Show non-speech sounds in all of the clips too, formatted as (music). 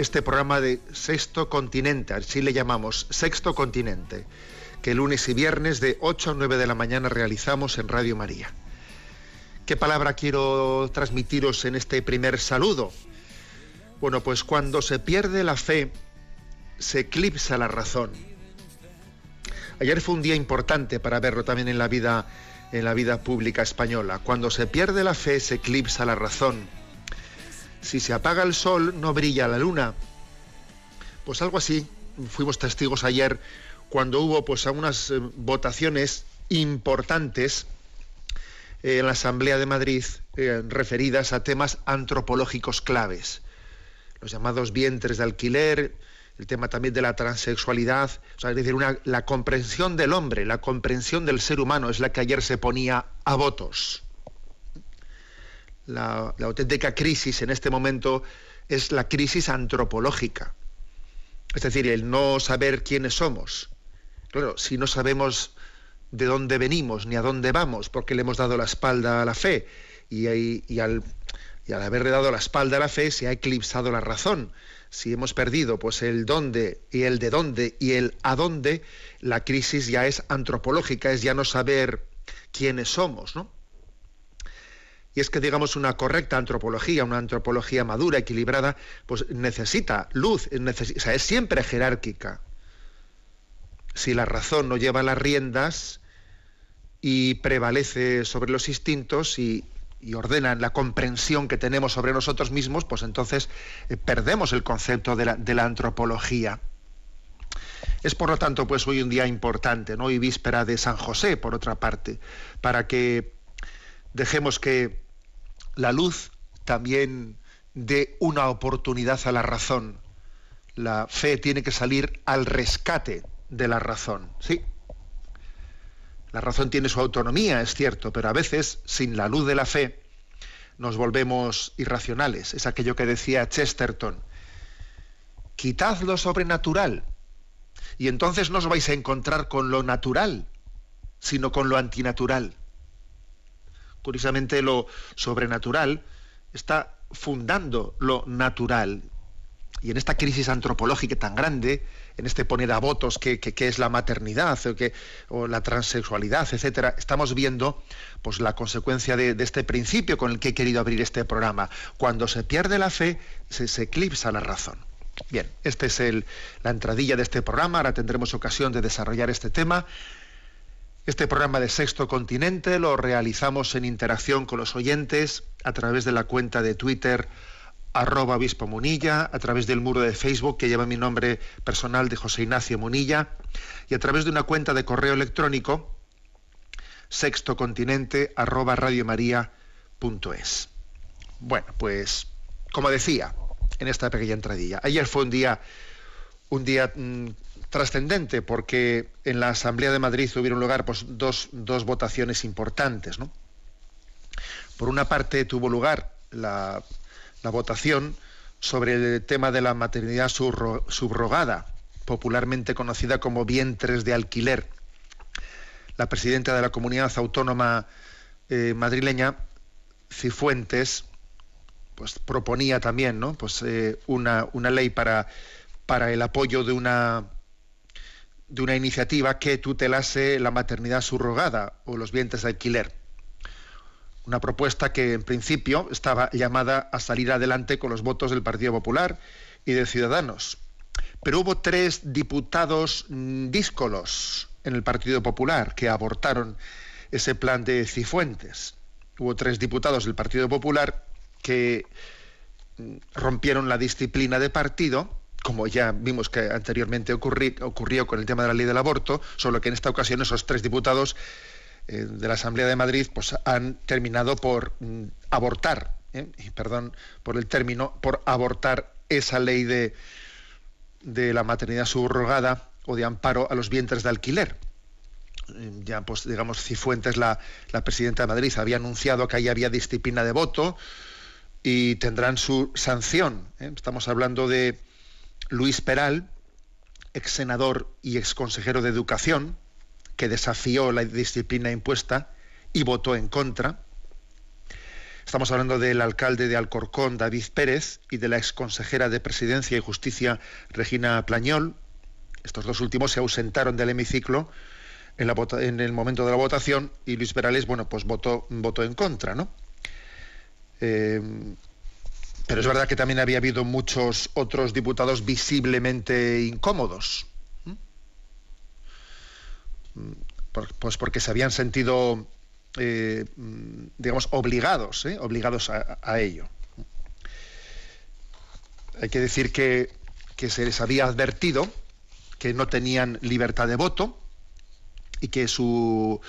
este programa de Sexto Continente, así le llamamos, Sexto Continente, que lunes y viernes de 8 a 9 de la mañana realizamos en Radio María. ¿Qué palabra quiero transmitiros en este primer saludo? Bueno, pues cuando se pierde la fe, se eclipsa la razón. Ayer fue un día importante para verlo también en la vida en la vida pública española. Cuando se pierde la fe, se eclipsa la razón. Si se apaga el sol, no brilla la luna. Pues algo así. Fuimos testigos ayer cuando hubo pues unas eh, votaciones importantes eh, en la Asamblea de Madrid eh, referidas a temas antropológicos claves. Los llamados vientres de alquiler, el tema también de la transexualidad, es decir, la comprensión del hombre, la comprensión del ser humano es la que ayer se ponía a votos. La, auténtica crisis en este momento es la crisis antropológica, es decir, el no saber quiénes somos. Claro, si no sabemos de dónde venimos ni a dónde vamos, porque le hemos dado la espalda a la fe y, y al, y al haberle dado la espalda a la fe se ha eclipsado la razón. Si hemos perdido pues el dónde y el de dónde y el a dónde, la crisis ya es antropológica, es ya no saber quiénes somos, ¿no? Y es que, digamos, una correcta antropología, una antropología madura, equilibrada, pues necesita luz, o sea, es siempre jerárquica. Si la razón no lleva las riendas y prevalece sobre los instintos y, y ordena la comprensión que tenemos sobre nosotros mismos, pues entonces eh, perdemos el concepto de la, de la antropología. Es por lo tanto, pues hoy un día importante, ¿no? Y víspera de San José, por otra parte, para que dejemos que la luz también dé una oportunidad a la razón. La fe tiene que salir al rescate de la razón, ¿sí? La razón tiene su autonomía, es cierto, pero a veces, sin la luz de la fe, nos volvemos irracionales. Es aquello que decía Chesterton. Quitad lo sobrenatural y entonces no os vais a encontrar con lo natural, sino con lo antinatural. Curiosamente, lo sobrenatural está fundando lo natural. Y en esta crisis antropológica tan grande, en este poner a votos que, es la maternidad o, que, o la transexualidad, etcétera, estamos viendo pues, la consecuencia de, de este principio con el que he querido abrir este programa. Cuando se pierde la fe, se, se eclipsa la razón. Bien, esta es el- la entradilla de este programa. Ahora tendremos ocasión de desarrollar este tema. Este programa de Sexto Continente lo realizamos en interacción con los oyentes a través de la cuenta de Twitter arroba obispo Munilla, a través del muro de Facebook que lleva mi nombre personal de José Ignacio Munilla y a través de una cuenta de correo electrónico sextocontinente arroba radiomaria.es. Bueno, pues como decía en esta pequeña entradilla, ayer fue un día un día mm, trascendente porque en la Asamblea de Madrid tuvieron lugar pues, dos, dos votaciones importantes. Por una parte tuvo lugar la, votación sobre el tema de la maternidad subro- subrogada, popularmente conocida como vientres de alquiler. La presidenta de la comunidad autónoma eh, madrileña, Cifuentes, pues proponía también pues, eh, una, una ley para, para el apoyo de una, de una iniciativa que tutelase la maternidad subrogada o los vientres de alquiler. Una propuesta que en principio estaba llamada a salir adelante con los votos del Partido Popular y de Ciudadanos. Pero hubo tres diputados mm, díscolos en el Partido Popular que abortaron ese plan de Cifuentes. Hubo tres diputados del Partido Popular que mm, rompieron la disciplina de partido, como ya vimos que anteriormente ocurrió con el tema de la ley del aborto, solo que en esta ocasión esos tres diputados eh, de la Asamblea de Madrid pues, han terminado por mm, abortar, ¿eh? perdón por el término, por abortar esa ley de, de la maternidad subrogada o de amparo a los vientres de alquiler ya pues digamos Cifuentes, la, la presidenta de Madrid, había anunciado que ahí había disciplina de voto y tendrán su sanción. ¿eh? Estamos hablando de Luis Peral, ex senador y ex consejero de Educación, que desafió la disciplina impuesta y votó en contra. Estamos hablando del alcalde de Alcorcón, David Pérez, y de la ex consejera de Presidencia y Justicia, Regina Plañol. Estos dos últimos se ausentaron del hemiciclo en, el momento de la votación y Luis Perales, bueno, pues votó, votó en contra, ¿no? Eh, pero es verdad que también había habido muchos otros diputados visiblemente incómodos. Pues porque se habían sentido, eh, digamos, obligados, ¿eh? obligados a, ello. Hay que decir que, que se les había advertido que no tenían libertad de voto, y que su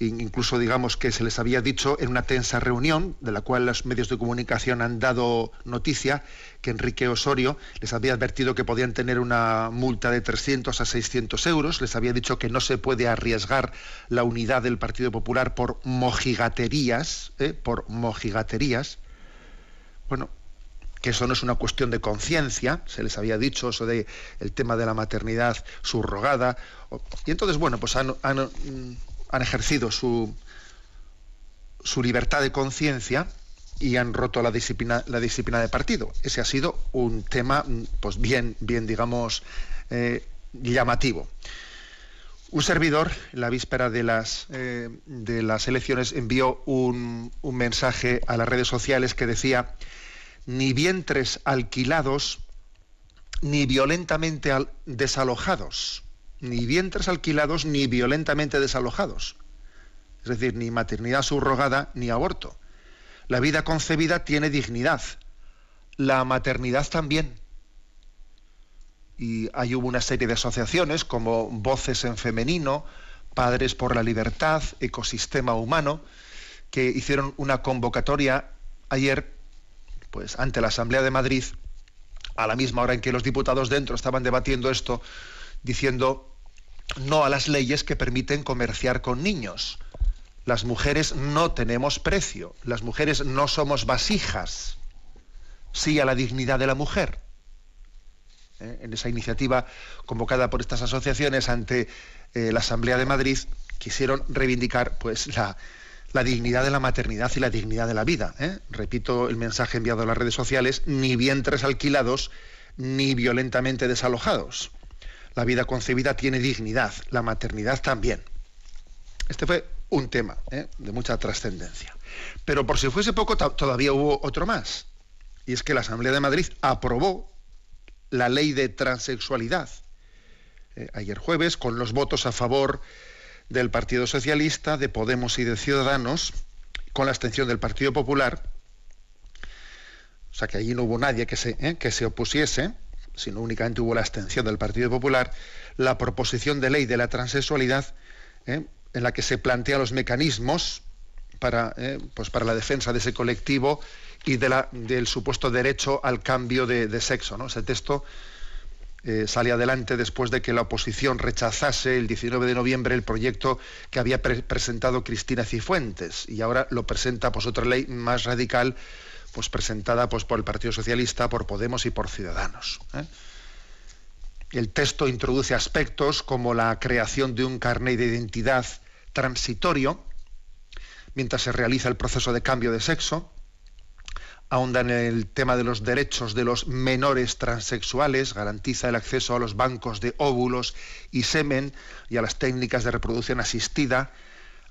incluso digamos que se les había dicho en una tensa reunión de la cual los medios de comunicación han dado noticia que Enrique Osorio les había advertido que podían tener una multa de 300 a 600 euros, les había dicho que no se puede arriesgar la unidad del Partido Popular por mojigaterías, ¿eh? por mojigaterías. Bueno, que eso no es una cuestión de conciencia, se les había dicho eso de el tema de la maternidad subrogada, y entonces, bueno, pues han, mm, ejercido su, su libertad de conciencia y han roto la disciplina, la disciplina de partido. Ese ha sido un tema, mm, pues bien, bien, digamos, eh, llamativo. Un servidor, la víspera de las, eh, de las elecciones, envió un, un mensaje a las redes sociales que decía ni vientres alquilados, ni violentamente desalojados, ni vientres alquilados, ni violentamente desalojados. Es decir, ni maternidad subrogada, ni aborto. La vida concebida tiene dignidad, la maternidad también. Y hay hubo una serie de asociaciones como Voces en Femenino, Padres por la Libertad, Ecosistema Humano, que hicieron una convocatoria ayer pues ante la Asamblea de Madrid, a la misma hora en que los diputados dentro estaban debatiendo esto, diciendo no a las leyes que permiten comerciar con niños. Las mujeres no tenemos precio, las mujeres no somos vasijas, sí a la dignidad de la mujer. ¿Eh? En esa iniciativa convocada por estas asociaciones ante eh, la Asamblea de Madrid, quisieron reivindicar pues la, la dignidad de la maternidad y la dignidad de la vida. ¿eh? Repito el mensaje enviado a las redes sociales, ni vientres alquilados, ni violentamente desalojados. La vida concebida tiene dignidad, la maternidad también. Este fue un tema ¿eh? de mucha trascendencia. Pero por si fuese poco, todavía hubo otro más. Y es que la Asamblea de Madrid aprobó la ley de transexualidad. Eh, ayer jueves, con los votos a favor del Partido Socialista, de Podemos y de Ciudadanos, con la abstención del Partido Popular, o sea que allí no hubo nadie que se, ¿eh? que se opusiese, sino únicamente hubo la abstención del Partido Popular, la proposición de ley de la transexualidad, ¿eh? en la que se plantean los mecanismos para, ¿eh? pues para la defensa de ese colectivo y del supuesto derecho al cambio de, de sexo. ¿no? Ese texto eh, sale adelante después de que la oposición rechazase el 19 de noviembre el proyecto que había presentado Cristina Cifuentes y ahora lo presenta pues otra ley más radical pues presentada pues por el Partido Socialista, por Podemos y por Ciudadanos. ¿eh? El texto introduce aspectos como la creación de un carnet de identidad transitorio mientras se realiza el proceso de cambio de sexo, ahonda en el tema de los derechos de los menores transexuales, garantiza el acceso a los bancos de óvulos y semen y a las técnicas de reproducción asistida,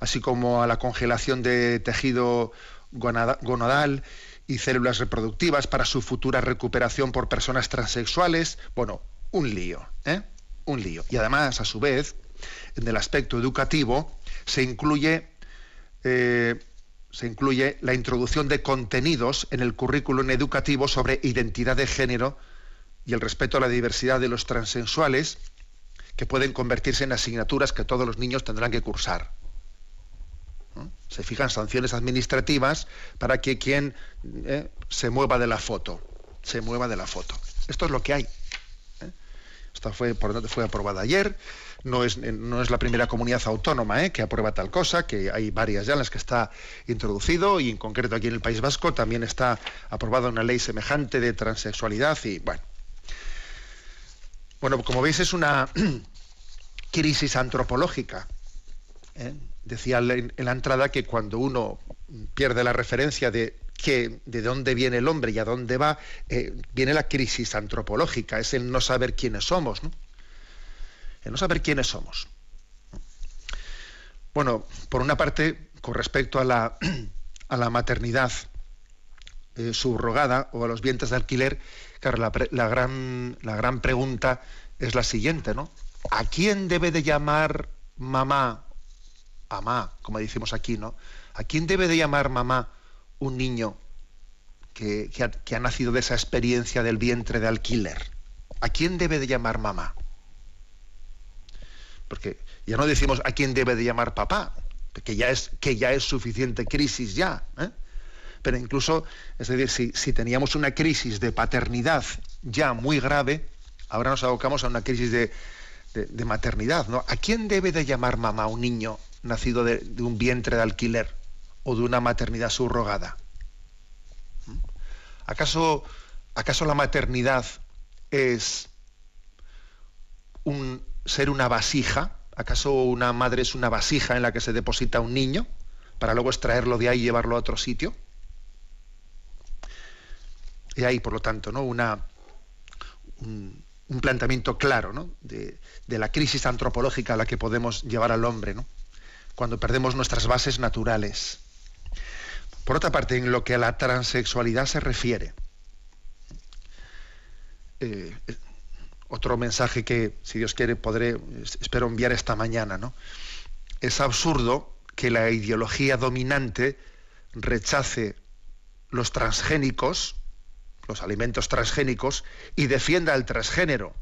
así como a la congelación de tejido gonadal y células reproductivas para su futura recuperación por personas transexuales. Bueno, un lío, ¿eh? un lío. Y además, a su vez, en el aspecto educativo se incluye, eh, se incluye la introducción de contenidos en el currículum educativo sobre identidad de género y el respeto a la diversidad de los transexuales, que pueden convertirse en asignaturas que todos los niños tendrán que cursar. Se fijan sanciones administrativas para que quien eh, se mueva de la foto, se mueva de la foto. Esto es lo que hay. Esta fue, por fue aprobada ayer. No es, no es la primera comunidad autónoma ¿eh? que aprueba tal cosa, que hay varias ya en las que está introducido y en concreto aquí en el País Vasco también está aprobada una ley semejante de transexualidad y bueno. Bueno, como veis es una (clears throat) crisis antropológica. ¿Eh? Decía en la entrada que cuando uno pierde la referencia de que de dónde viene el hombre y a dónde va, eh, viene la crisis antropológica, es el no saber quiénes somos, ¿no? El no saber quiénes somos. Bueno, por una parte, con respecto a la, (clears throat) a la maternidad eh, subrogada o a los vientres de alquiler, claro, la, gran, la gran pregunta es la siguiente, ¿no? ¿A quién debe de llamar mamá, mamá, como decimos aquí, ¿no? ¿A quién debe de llamar mamá un niño que, ha, nacido de esa experiencia del vientre de alquiler? ¿A quién debe de llamar mamá? Porque ya no decimos a quién debe de llamar papá, que ya es, que ya es suficiente crisis ya. ¿eh? Pero incluso, es decir, si, si, teníamos una crisis de paternidad ya muy grave, ahora nos abocamos a una crisis de, maternidad. ¿no? ¿A quién debe de llamar mamá un niño nacido de un vientre de alquiler? o de una maternidad subrogada? ¿Mm? ¿Acaso, ¿Acaso la maternidad es un, ser una vasija? ¿Acaso una madre es una vasija en la que se deposita un niño para luego extraerlo de ahí y llevarlo a otro sitio? Y ahí, por lo tanto, ¿no? Una, un, planteamiento claro ¿no? de, de, la crisis antropológica a la que podemos llevar al hombre, ¿no? Cuando perdemos nuestras bases naturales. Por otra parte, en lo que a la transexualidad se refiere, eh, otro mensaje que, si Dios quiere, podré, espero enviar esta mañana, ¿no? Es absurdo que la ideología dominante rechace los transgénicos, los alimentos transgénicos, y defienda el transgénero.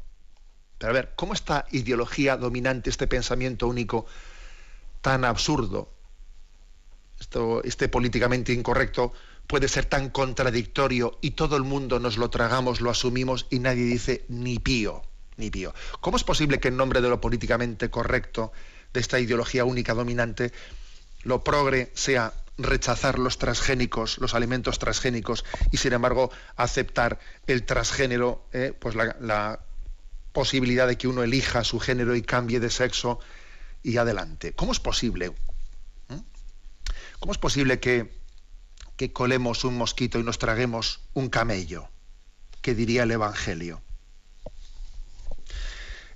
Pero a ver, ¿cómo esta ideología dominante, este pensamiento único tan absurdo, esto, este políticamente incorrecto puede ser tan contradictorio y todo el mundo nos lo tragamos, lo asumimos y nadie dice ni pío, ni pío. ¿Cómo es posible que en nombre de lo políticamente correcto, de esta ideología única dominante, lo progre sea rechazar los transgénicos, los alimentos transgénicos y sin embargo aceptar el transgénero, eh, pues la, la posibilidad de que uno elija su género y cambie de sexo y adelante? ¿Cómo es posible? ¿Cómo es posible que, colemos un mosquito y nos traguemos un camello? ¿Qué diría el Evangelio?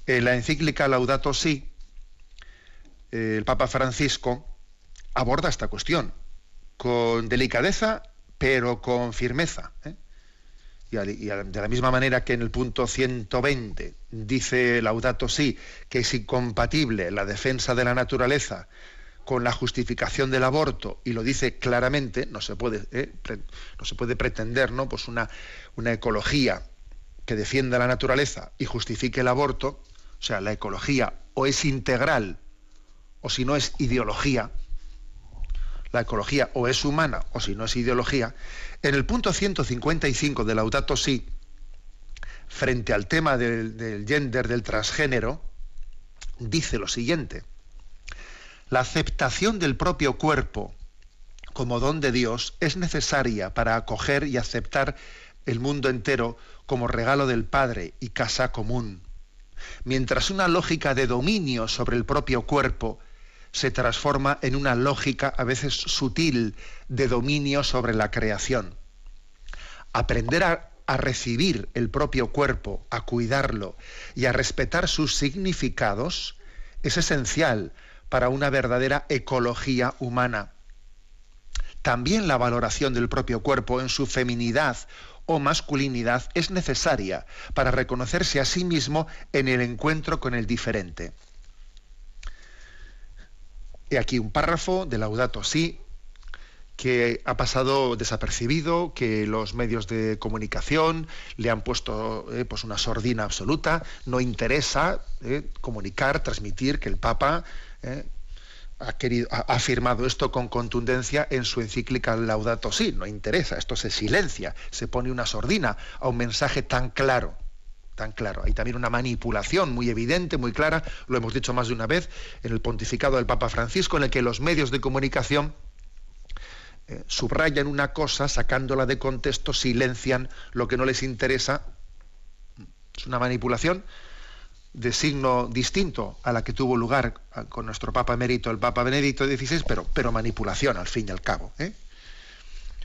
En la encíclica Laudato Si, el Papa Francisco aborda esta cuestión con delicadeza, pero con firmeza. ¿eh? Y, de la misma manera que en el punto 120 dice Laudato Si que es incompatible la defensa de la naturaleza con la justificación del aborto y lo dice claramente, no se puede, ¿eh? no se puede pretender ¿no? Pues una, una ecología que defienda la naturaleza y justifique el aborto, o sea, la ecología o es integral o si no es ideología, la ecología o es humana o si no es ideología, en el punto 155 de Laudato Si, frente al tema del, del gender, del transgénero, dice lo siguiente, la aceptación del propio cuerpo como don de Dios es necesaria para acoger y aceptar el mundo entero como regalo del Padre y casa común. Mientras una lógica de dominio sobre el propio cuerpo se transforma en una lógica a veces sutil de dominio sobre la creación. Aprender a, recibir el propio cuerpo, a cuidarlo y a respetar sus significados es esencial para una verdadera ecología humana. También la valoración del propio cuerpo en su feminidad o masculinidad es necesaria para reconocerse a sí mismo en el encuentro con el diferente. He aquí un párrafo de Laudato Si que ha pasado desapercibido, que los medios de comunicación le han puesto eh, pues una sordina absoluta, no interesa eh, comunicar, transmitir que el Papa eh, ha, querido, ha, afirmado esto con contundencia en su encíclica Laudato Si, no interesa, esto se silencia, se pone una sordina a un mensaje tan claro tan claro. Hay también una manipulación muy evidente, muy clara, lo hemos dicho más de una vez, en el pontificado del Papa Francisco, en el que los medios de comunicación eh, subrayan una cosa, sacándola de contexto, silencian lo que no les interesa. Es una manipulación de signo distinto a la que tuvo lugar con nuestro Papa emérito, el Papa Benedicto XVI, pero, pero manipulación al fin y al cabo. ¿eh?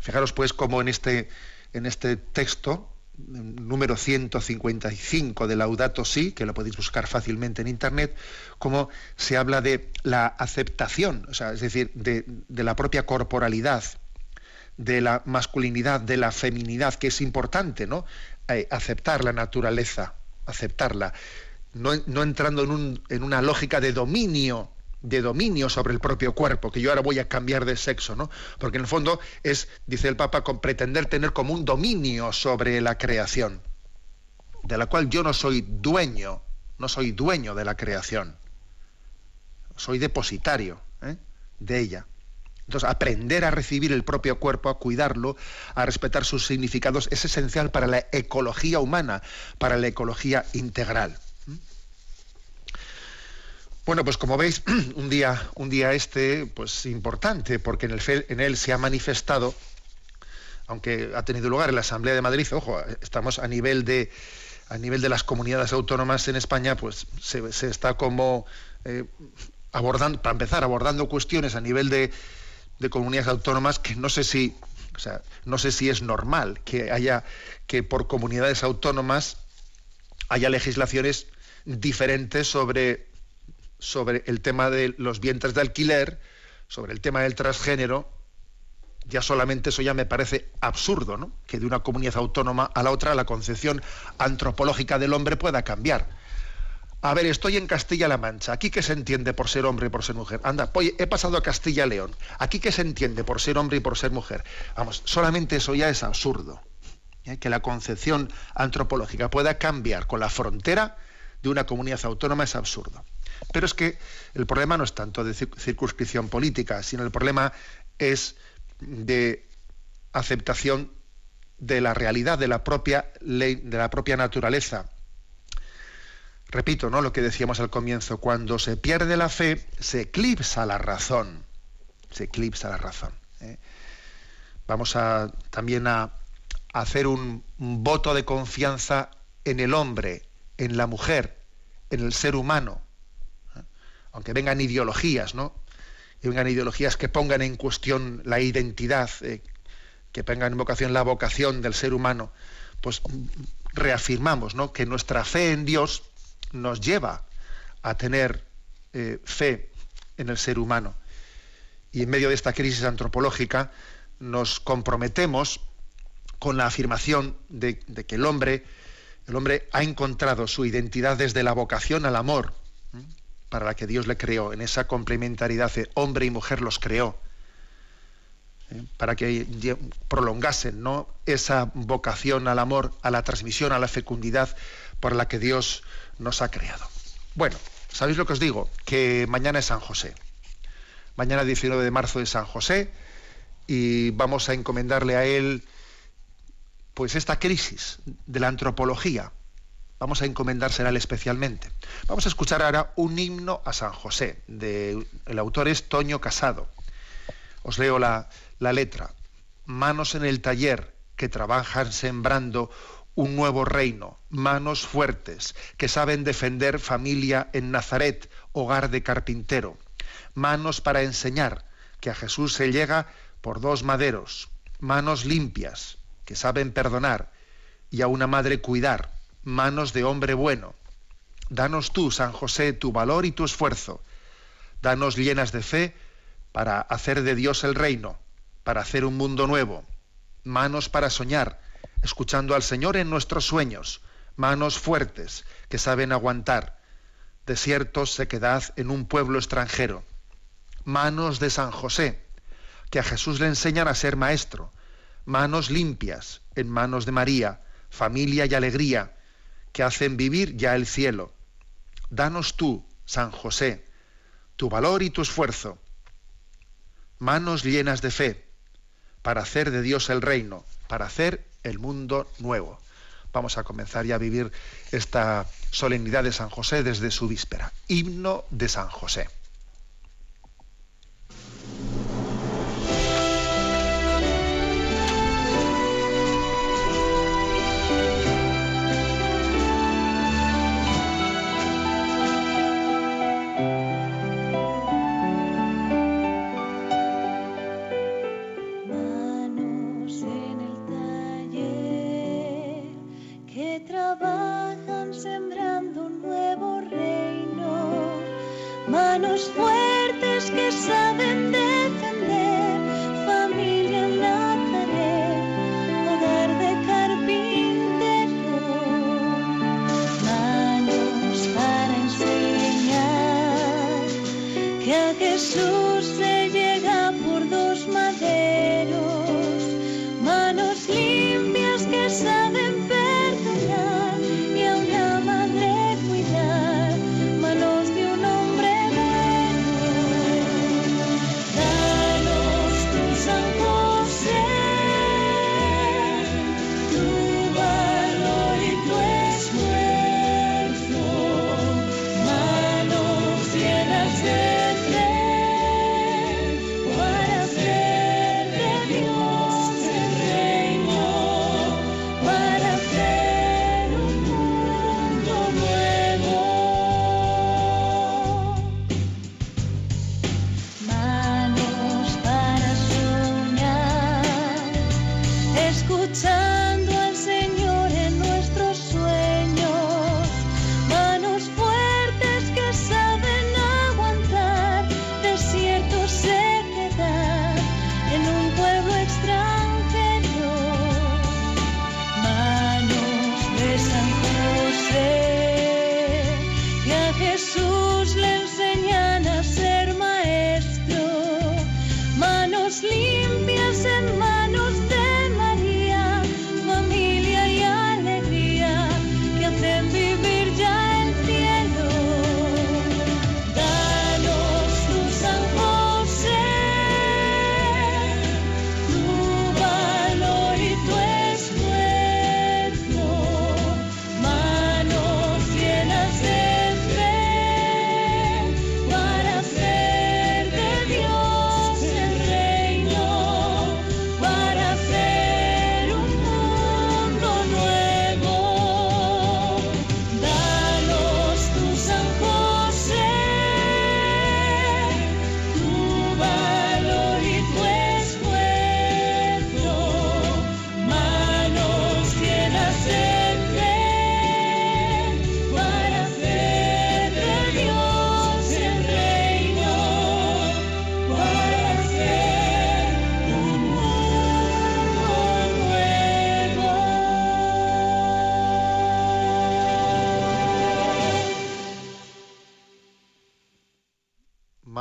Fijaros pues cómo en este, en este texto, número 155 de Laudato Si, que lo podéis buscar fácilmente en internet, cómo se habla de la aceptación, o sea, es decir, de, la propia corporalidad, de la masculinidad, de la feminidad, que es importante, ¿no? Eh, aceptar la naturaleza, aceptarla, no, entrando en una lógica de dominio de dominio sobre el propio cuerpo, que yo ahora voy a cambiar de sexo, ¿no? Porque en el fondo es, dice el Papa, con pretender tener como un dominio sobre la creación, de la cual yo no soy dueño, no soy dueño de la creación, soy depositario ¿eh? de ella. Entonces, aprender a recibir el propio cuerpo, a cuidarlo, a respetar sus significados, es esencial para la ecología humana, para la ecología integral. Bueno, pues como veis, (clears throat) un día, un día este, pues importante, porque en, el, en él se ha manifestado, aunque ha tenido lugar en la Asamblea de Madrid, ojo, estamos a nivel de a nivel de las comunidades autónomas en España, pues se, está como eh, abordando, para empezar, abordando cuestiones a nivel de, de comunidades autónomas que no sé si, o sea, no sé si es normal que haya que por comunidades autónomas haya legislaciones diferentes sobre sobre el tema de los vientres de alquiler, sobre el tema del transgénero, ya solamente eso ya me parece absurdo, ¿no? Que de una comunidad autónoma a la otra la concepción antropológica del hombre pueda cambiar. A ver, estoy en Castilla-La Mancha. ¿Aquí qué se entiende por ser hombre y por ser mujer? Anda, he pasado a Castilla-León. ¿Aquí qué se entiende por ser hombre y por ser mujer? Vamos, solamente eso ya es absurdo. ¿eh? Que la concepción antropológica pueda cambiar con la frontera de una comunidad autónoma es absurdo. Pero es que el problema no es tanto de circunscripción política, sino el problema es de aceptación de la realidad, de la propia ley, de la propia naturaleza. Repito, ¿no? Lo que decíamos al comienzo, cuando se pierde la fe, se eclipsa la razón. Se eclipsa la razón. ¿eh? Vamos a también a, hacer un voto de confianza en el hombre, en la mujer, en el ser humano aunque vengan ideologías, ¿no? Y vengan ideologías que pongan en cuestión la identidad, eh, que pongan en vocación la vocación del ser humano, pues reafirmamos ¿no? que nuestra fe en Dios nos lleva a tener eh, fe en el ser humano. Y en medio de esta crisis antropológica nos comprometemos con la afirmación de, de que el hombre, el hombre ha encontrado su identidad desde la vocación al amor para la que Dios le creó, en esa complementariedad de hombre y mujer los creó, ¿eh? para que prolongasen ¿no? esa vocación al amor, a la transmisión, a la fecundidad por la que Dios nos ha creado. Bueno, ¿sabéis lo que os digo? Que mañana es San José. Mañana 19 de marzo es San José y vamos a encomendarle a él pues esta crisis de la antropología, vamos a encomendársela especialmente. Vamos a escuchar ahora un himno a San José, de, el autor es Toño Casado. Os leo la, la letra. Manos en el taller que trabajan sembrando un nuevo reino, manos fuertes que saben defender familia en Nazaret, hogar de carpintero, manos para enseñar que a Jesús se llega por dos maderos, manos limpias que saben perdonar y a una madre cuidar, manos de hombre bueno. Danos tú, San José, tu valor y tu esfuerzo. Danos llenas de fe para hacer de Dios el reino, para hacer un mundo nuevo. Manos para soñar, escuchando al Señor en nuestros sueños, manos fuertes que saben aguantar, desiertos, sequedad en un pueblo extranjero, manos de San José, que a Jesús le enseñan a ser maestro, manos limpias en manos de María, familia y alegría, que hacen vivir ya el cielo. Danos tú, San José, tu valor y tu esfuerzo, manos llenas de fe, para hacer de Dios el reino, para hacer el mundo nuevo. Vamos a comenzar ya a vivir esta solemnidad de San José desde su víspera. Himno de San José.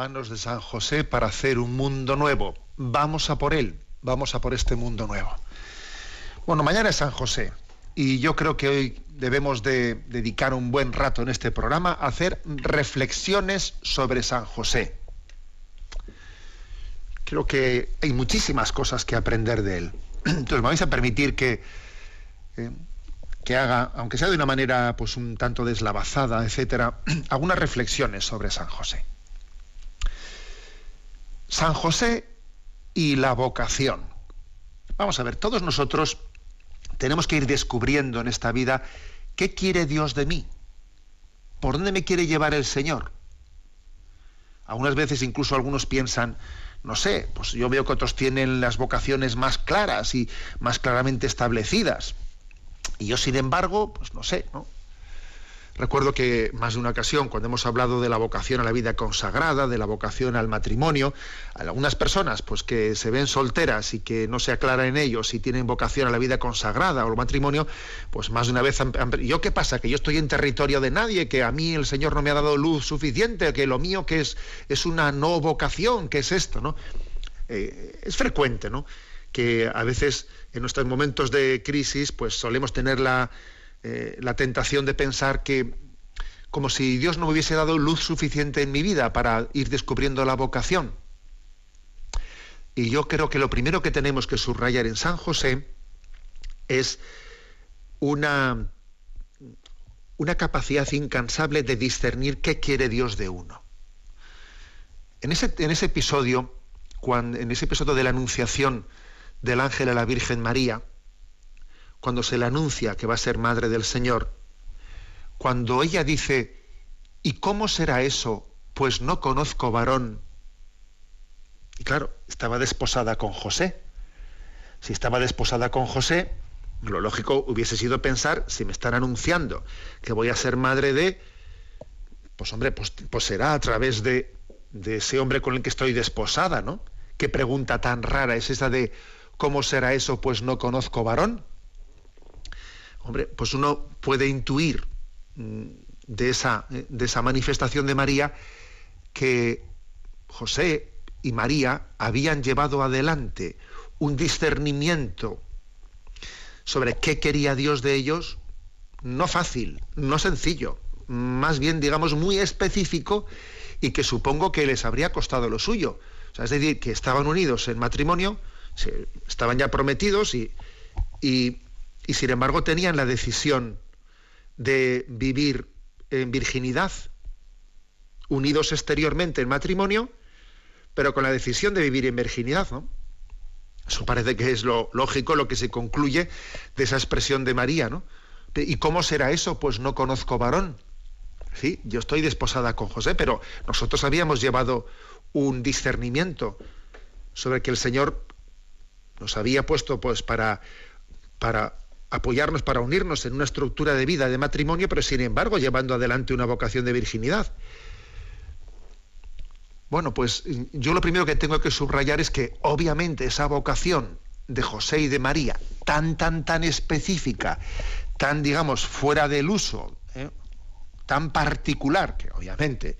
De San José para hacer un mundo nuevo. Vamos a por él, vamos a por este mundo nuevo. Bueno, mañana es San José y yo creo que hoy debemos de dedicar un buen rato en este programa a hacer reflexiones sobre San José. Creo que hay muchísimas cosas que aprender de él. (clears throat) Entonces me vais a permitir que, eh, que haga, aunque sea de una manera pues un tanto deslavazada, etcétera, (clears throat) algunas reflexiones sobre San José. San José y la vocación. Vamos a ver, todos nosotros tenemos que ir descubriendo en esta vida qué quiere Dios de mí, por dónde me quiere llevar el Señor. Algunas veces incluso algunos piensan, no sé, pues yo veo que otros tienen las vocaciones más claras y más claramente establecidas. Y yo, sin embargo, pues no sé, ¿no? Recuerdo que más de una ocasión, cuando hemos hablado de la vocación a la vida consagrada, de la vocación al matrimonio, algunas personas pues que se ven solteras y que no se aclara en ellos si tienen vocación a la vida consagrada o al matrimonio, pues más de una vez han, yo qué pasa que yo estoy en territorio de nadie, que a mí el Señor no me ha dado luz suficiente, que lo mío que es es una no vocación, que es esto, ¿no? Eh, es frecuente, ¿no? Que a veces en nuestros momentos de crisis, pues solemos tener la eh, la tentación de pensar que como si Dios no me hubiese dado luz suficiente en mi vida para ir descubriendo la vocación. Y yo creo que lo primero que tenemos que subrayar en San José es una, una capacidad incansable de discernir qué quiere Dios de uno. En ese, en ese episodio, cuando, en ese episodio de la anunciación del ángel a la Virgen María, cuando se le anuncia que va a ser madre del Señor, cuando ella dice, ¿y cómo será eso? Pues no conozco varón. Y claro, estaba desposada con José. Si estaba desposada con José, lo lógico hubiese sido pensar, si me están anunciando que voy a ser madre de, pues hombre, pues, pues será a través de, de ese hombre con el que estoy desposada, ¿no? ¿Qué pregunta tan rara es esa de, ¿cómo será eso? Pues no conozco varón. Hombre, pues uno puede intuir mm, de esa, de esa manifestación de María que José y María habían llevado adelante un discernimiento sobre qué quería Dios de ellos, no fácil, no sencillo, más bien, digamos, muy específico y que supongo que les habría costado lo suyo. O sea, es decir, que estaban unidos en matrimonio, estaban ya prometidos y, y y sin embargo tenían la decisión de vivir en virginidad, unidos exteriormente en matrimonio, pero con la decisión de vivir en virginidad, ¿no? Eso parece que es lo lógico, lo que se concluye de esa expresión de María, ¿no? ¿Y cómo será eso? Pues no conozco varón. Sí, yo estoy desposada con José, pero nosotros habíamos llevado un discernimiento sobre que el Señor nos había puesto pues para, para apoyarnos para unirnos en una estructura de vida de matrimonio, pero sin embargo llevando adelante una vocación de virginidad. Bueno, pues yo lo primero que tengo que subrayar es que obviamente esa vocación de José y de María, tan, tan, tan específica, tan, digamos, fuera del uso, ¿eh? tan particular, que obviamente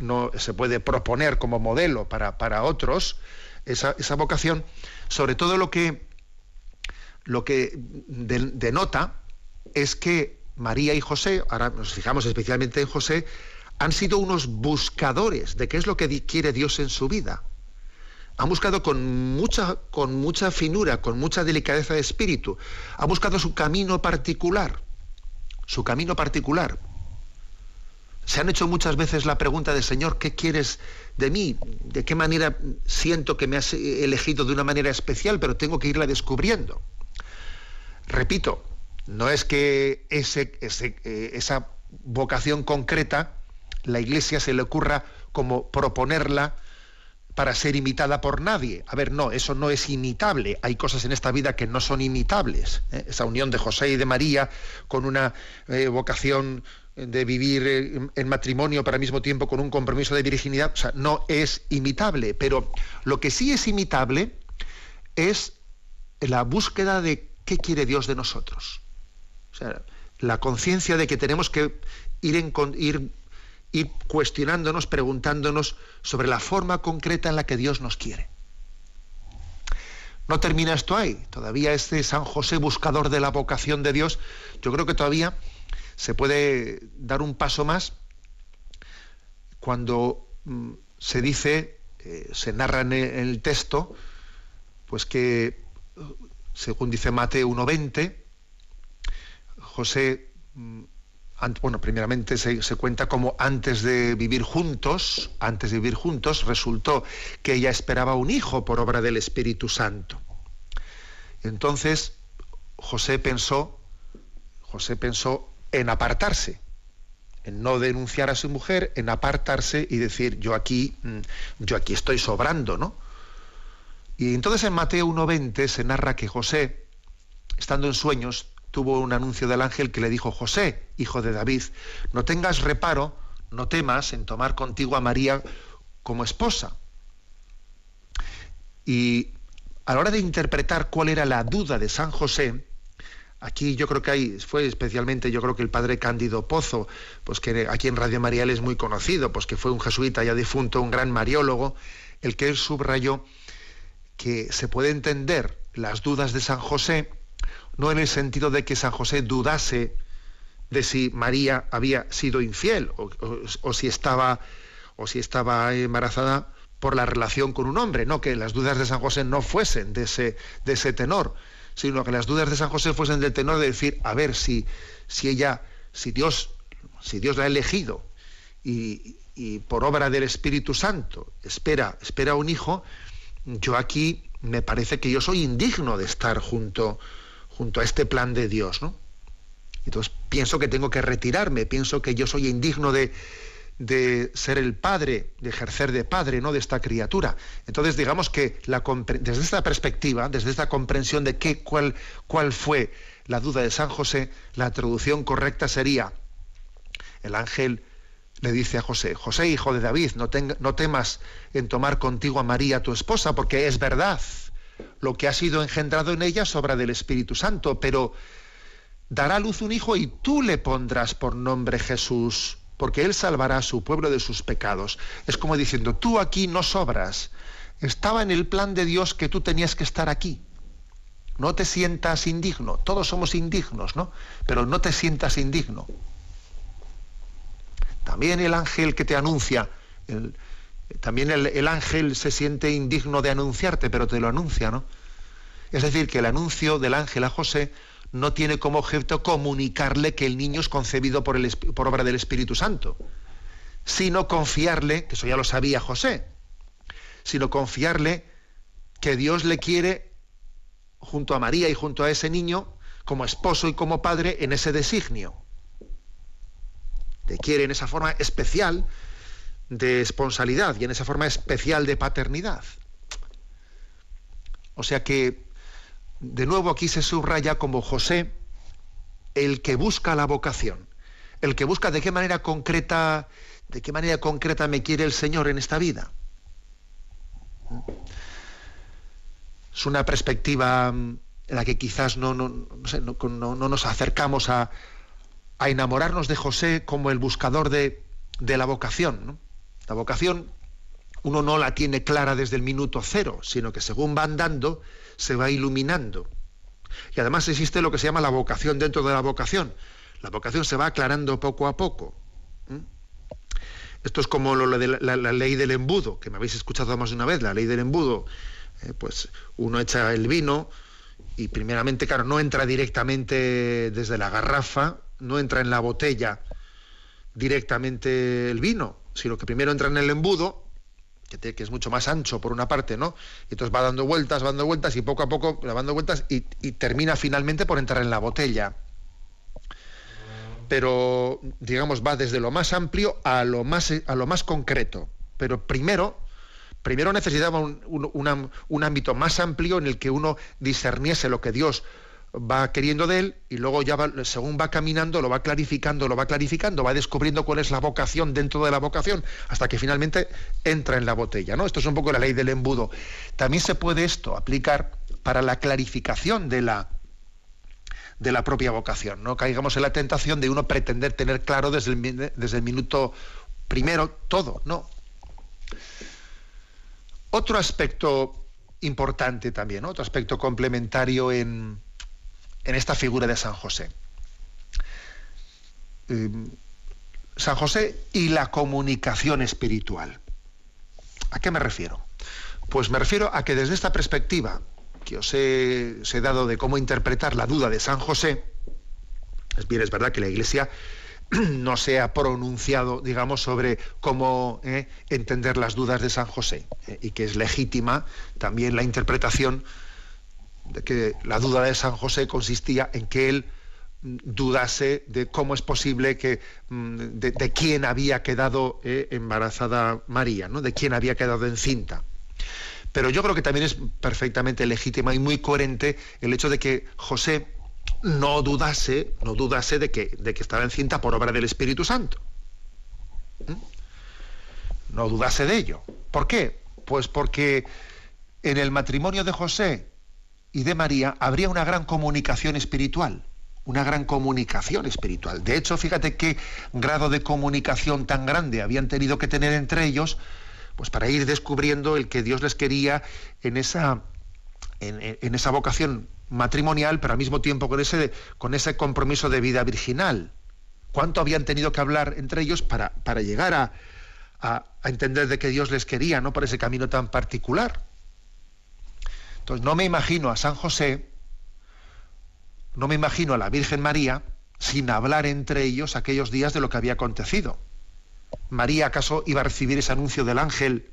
no se puede proponer como modelo para, para otros, esa, esa vocación, sobre todo lo que lo que denota es que María y José, ahora nos fijamos especialmente en José, han sido unos buscadores de qué es lo que quiere Dios en su vida. Han buscado con mucha, con mucha finura, con mucha delicadeza de espíritu. Han buscado su camino particular. Su camino particular. Se han hecho muchas veces la pregunta del Señor, ¿qué quieres de mí? ¿De qué manera siento que me has elegido de una manera especial, pero tengo que irla descubriendo? Repito, no es que eh, esa vocación concreta la Iglesia se le ocurra como proponerla para ser imitada por nadie. A ver, no, eso no es imitable. Hay cosas en esta vida que no son imitables. ¿eh? Esa unión de José y de María con una eh, vocación de vivir en matrimonio, pero al mismo tiempo con un compromiso de virginidad, o sea, no es imitable. Pero lo que sí es imitable es la búsqueda de ¿qué quiere Dios de nosotros? O sea, la conciencia de que tenemos que ir, cuestionándonos, preguntándonos sobre la forma concreta en la que Dios nos quiere. No termina esto ahí. Todavía este San José buscador de la vocación de Dios, yo creo que todavía se puede dar un paso más cuando mm, se dice, eh, se narra en el texto, pues que según dice Mateo 1.20, José, mm, bueno, primeramente se, cuenta como antes de vivir juntos, antes de vivir juntos, resultó que ella esperaba un hijo por obra del Espíritu Santo. Entonces, José pensó, José pensó en apartarse, en no denunciar a su mujer, en apartarse y decir, yo aquí, mm, yo aquí estoy sobrando, ¿no? Y entonces en Mateo 1.20 se narra que José, estando en sueños, tuvo un anuncio del ángel que le dijo, José, hijo de David, no tengas reparo, no temas en tomar contigo a María como esposa. Y a la hora de interpretar cuál era la duda de San José, aquí yo creo que hay, fue especialmente, yo creo que el padre Cándido Pozo, pues que aquí en Radio Marial es muy conocido, pues que fue un jesuita ya difunto, un gran mariólogo, el que él subrayó que se puede entender las dudas de San José, no en el sentido de que San José dudase de si María había sido infiel o, si estaba o si estaba embarazada por la relación con un hombre, no que las dudas de San José no fuesen de ese, de ese tenor, sino que las dudas de San José fuesen del tenor de decir, a ver si, si ella, si Dios, si Dios la ha elegido y, y por obra del Espíritu Santo espera, espera un hijo, yo aquí me parece que yo soy indigno de estar junto, junto a este plan de Dios, ¿no? Entonces pienso que tengo que retirarme, pienso que yo soy indigno de, de ser el padre, de ejercer de padre, ¿no? De esta criatura. Entonces, digamos que la, desde esta perspectiva, desde esta comprensión de qué, cuál, cuál fue la duda de San José, la traducción correcta sería, el ángel le dice a José, José, hijo de David, no, no temas en tomar contigo a María, tu esposa, porque es verdad lo que ha sido engendrado en ella sobra del Espíritu Santo, pero dará a luz un hijo y tú le pondrás por nombre Jesús, porque él salvará a su pueblo de sus pecados. Es como diciendo, tú aquí no sobras, estaba en el plan de Dios que tú tenías que estar aquí. No te sientas indigno, todos somos indignos, ¿no? Pero no te sientas indigno. También el ángel que te anuncia, también el, ángel se siente indigno de anunciarte, pero te lo anuncia, ¿no? Es decir, que el anuncio del ángel a José no tiene como objeto comunicarle que el niño es concebido por, por obra del Espíritu Santo, sino confiarle, que eso ya lo sabía José, sino confiarle que Dios le quiere junto a María y junto a ese niño como esposo y como padre en ese designio te quiere en esa forma especial de esponsalidad y en esa forma especial de paternidad. O sea que, de nuevo aquí se subraya como José el que busca la vocación, el que busca de qué manera concreta, de qué manera concreta me quiere el Señor en esta vida. Es una perspectiva en la que quizás no, no, no nos acercamos a, a enamorarnos de José como el buscador de, la vocación. La vocación uno no la tiene clara desde el minuto cero, sino que según va andando se va iluminando. Y además existe lo que se llama la vocación dentro de la vocación. La vocación se va aclarando poco a poco. Esto es como de la, ley del embudo, que me habéis escuchado más de una vez, la ley del embudo. Eh, pues uno echa el vino y primeramente, claro, no entra directamente desde la garrafa, no entra en la botella directamente el vino, sino que primero entra en el embudo, que, es mucho más ancho por una parte, ¿no? Y entonces va dando vueltas, va dando vueltas y poco a poco va dando vueltas y, termina finalmente por entrar en la botella. Pero, digamos, va desde lo más amplio a lo más, a lo más concreto. Pero primero, primero necesitaba un, un ámbito más amplio en el que uno discerniese lo que Dios va queriendo de él y luego ya según va caminando lo va clarificando, lo va clarificando, va descubriendo cuál es la vocación dentro de la vocación hasta que finalmente entra en la botella, ¿no? Esto es un poco la ley del embudo. También se puede esto aplicar para la clarificación de la de la propia vocación, no caigamos en la tentación de uno pretender tener claro desde el, desde el minuto primero todo, no. Otro aspecto importante también, otro aspecto complementario en, en esta figura de San José. Eh, San José y la comunicación espiritual. ¿A qué me refiero? Pues me refiero a que desde esta perspectiva que os he, dado de cómo interpretar la duda de San José, es bien, es verdad que la Iglesia (clears throat) no se ha pronunciado, digamos, sobre cómo eh, entender las dudas de San José, eh, y que es legítima también la interpretación que la duda de San José consistía en que él dudase de cómo es posible que mm, de, quién había quedado eh, embarazada María, ¿no? de quién había quedado encinta. Pero yo creo que también es perfectamente legítima y muy coherente el hecho de que José no dudase, no dudase de que, de que estaba encinta por obra del Espíritu Santo. ¿Mm? No dudase de ello. ¿Por qué? Pues porque en el matrimonio de José y de María habría una gran comunicación espiritual, una gran comunicación espiritual. De hecho, fíjate qué grado de comunicación tan grande habían tenido que tener entre ellos, pues para ir descubriendo el que Dios les quería en esa, en, esa vocación matrimonial, pero al mismo tiempo con ese, con ese compromiso de vida virginal. ¿Cuánto habían tenido que hablar entre ellos para, para llegar a, a, entender de que Dios les quería, ¿no? Por ese camino tan particular. Entonces, no me imagino a San José, no me imagino a la Virgen María sin hablar entre ellos aquellos días de lo que había acontecido. María, ¿acaso iba a recibir ese anuncio del ángel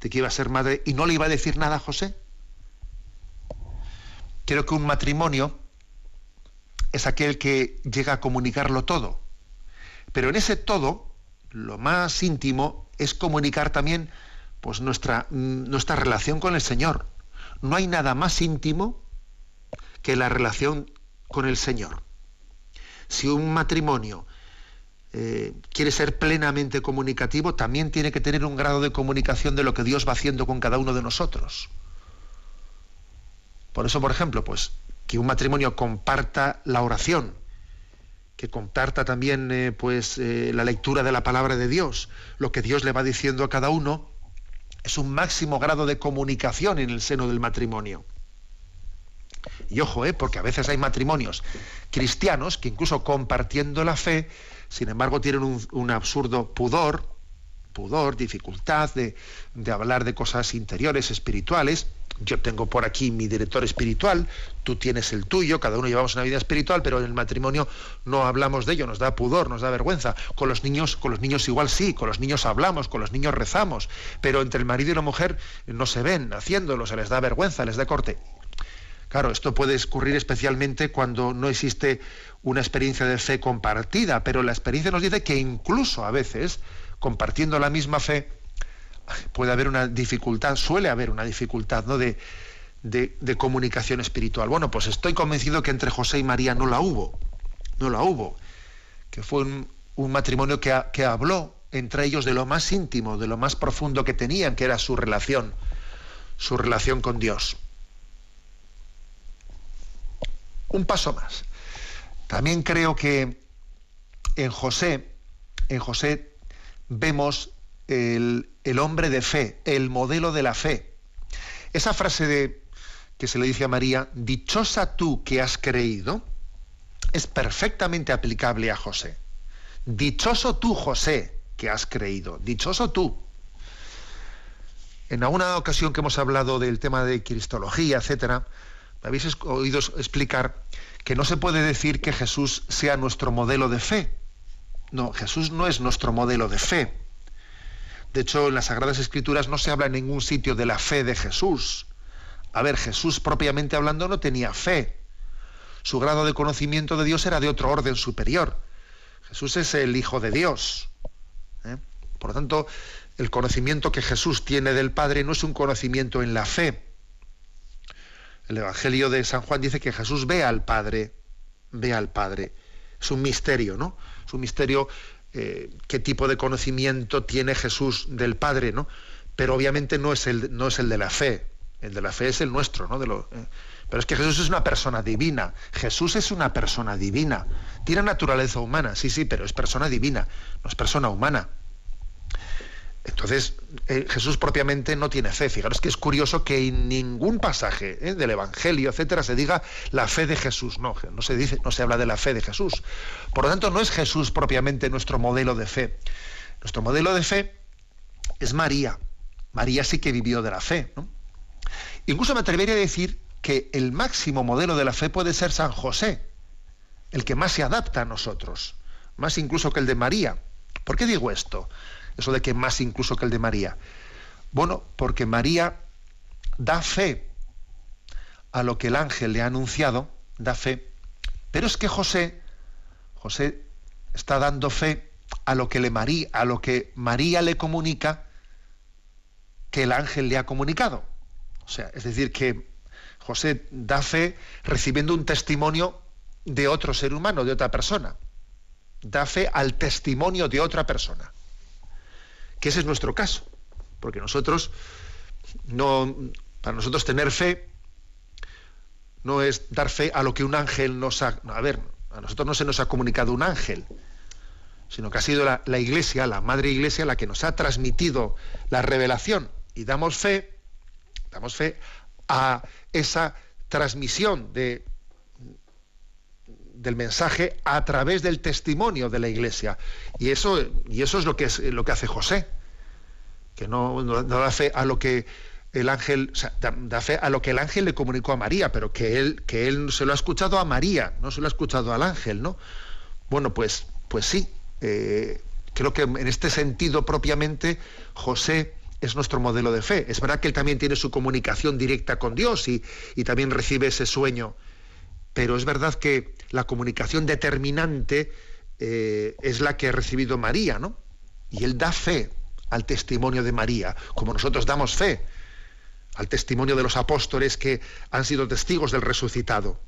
de que iba a ser madre y no le iba a decir nada a José? Creo que un matrimonio es aquel que llega a comunicarlo todo. Pero en ese todo lo más íntimo es comunicar también pues, nuestra, mm, nuestra relación con el Señor. No hay nada más íntimo que la relación con el Señor. Si un matrimonio eh, quiere ser plenamente comunicativo, también tiene que tener un grado de comunicación de lo que Dios va haciendo con cada uno de nosotros. Por eso, por ejemplo, pues que un matrimonio comparta la oración, que comparta también eh, pues, eh, la lectura de la palabra de Dios, lo que Dios le va diciendo a cada uno, es un máximo grado de comunicación en el seno del matrimonio. Y ojo, eh, porque a veces hay matrimonios cristianos que incluso compartiendo la fe, sin embargo tienen un absurdo pudor, pudor, dificultad de, hablar de cosas interiores, espirituales. Yo tengo por aquí mi director espiritual, tú tienes el tuyo, cada uno llevamos una vida espiritual, pero en el matrimonio no hablamos de ello, nos da pudor, nos da vergüenza. Con los niños, con los niños igual sí, con los niños hablamos, con los niños rezamos, pero entre el marido y la mujer no se ven haciéndolo, se les da vergüenza, les da corte. Claro, esto puede ocurrir especialmente cuando no existe una experiencia de fe compartida, pero la experiencia nos dice que incluso a veces compartiendo la misma fe, puede haber una dificultad, suele haber una dificultad ¿no? de, de, comunicación espiritual. Bueno, pues estoy convencido que entre José y María no la hubo, no la hubo, que fue un, matrimonio que, que habló entre ellos de lo más íntimo, de lo más profundo que tenían, que era su relación, su relación con Dios. Un paso más. También creo que en José, en José vemos el, hombre de fe, el modelo de la fe. Esa frase de, que se le dice a María, dichosa tú que has creído, es perfectamente aplicable a José. Dichoso tú, José, que has creído. Dichoso tú. En alguna ocasión que hemos hablado del tema de cristología, etcétera, me habéis oído explicar que no se puede decir que Jesús sea nuestro modelo de fe, no, Jesús no es nuestro modelo de fe. De hecho, en las Sagradas Escrituras no se habla en ningún sitio de la fe de Jesús. A ver, Jesús propiamente hablando no tenía fe. Su grado de conocimiento de Dios era de otro orden superior. Jesús es el Hijo de Dios. ¿eh? Por lo tanto, el conocimiento que Jesús tiene del Padre no es un conocimiento en la fe. El Evangelio de San Juan dice que Jesús ve al Padre, ve al Padre. Es un misterio, ¿no? Es un misterio eh, qué tipo de conocimiento tiene Jesús del Padre, ¿no? Pero obviamente no es el, no es el de la fe. El de la fe es el nuestro, ¿no? De lo, eh, Pero es que Jesús es una persona divina. Jesús es una persona divina. Tiene naturaleza humana, sí, sí, pero es persona divina, no es persona humana. Entonces, eh, Jesús propiamente no tiene fe. Fijaros que es curioso que en ningún pasaje eh, del Evangelio, etcétera, se diga la fe de Jesús. No, no se dice, no se habla de la fe de Jesús. Por lo tanto, no es Jesús propiamente nuestro modelo de fe. Nuestro modelo de fe es María. María sí que vivió de la fe. Incluso me atrevería a decir que el máximo modelo de la fe puede ser San José, el que más se adapta a nosotros, más incluso que el de María. ¿Por qué digo esto? Eso de que más incluso que el de María. Bueno, porque María da fe a lo que el ángel le ha anunciado, da fe, pero es que José, José está dando fe a lo que le María, a lo que María le comunica que el ángel le ha comunicado. O sea, es decir, que José da fe recibiendo un testimonio de otro ser humano, de otra persona. Da fe al testimonio de otra persona. Que ese es nuestro caso. Porque nosotros, no, para nosotros tener fe, no es dar fe a lo que un ángel nos ha... A ver, a nosotros no se nos ha comunicado un ángel, sino que ha sido la, la iglesia, la madre iglesia, la que nos ha transmitido la revelación. Y damos fe, damos fe a esa transmisión de, del mensaje a través del testimonio de la iglesia. Y eso, y eso es, lo que es lo que hace José, que no, da fe a lo que el ángel, da, fe a lo que el ángel le comunicó a María, pero que él, que él se lo ha escuchado a María, no se lo ha escuchado al ángel, ¿no? Bueno, pues, pues sí. Eh, creo que en este sentido propiamente José es nuestro modelo de fe. Es verdad que él también tiene su comunicación directa con Dios y, también recibe ese sueño, pero es verdad que la comunicación determinante eh, es la que ha recibido María, ¿no? Y él da fe al testimonio de María, como nosotros damos fe al testimonio de los apóstoles que han sido testigos del resucitado.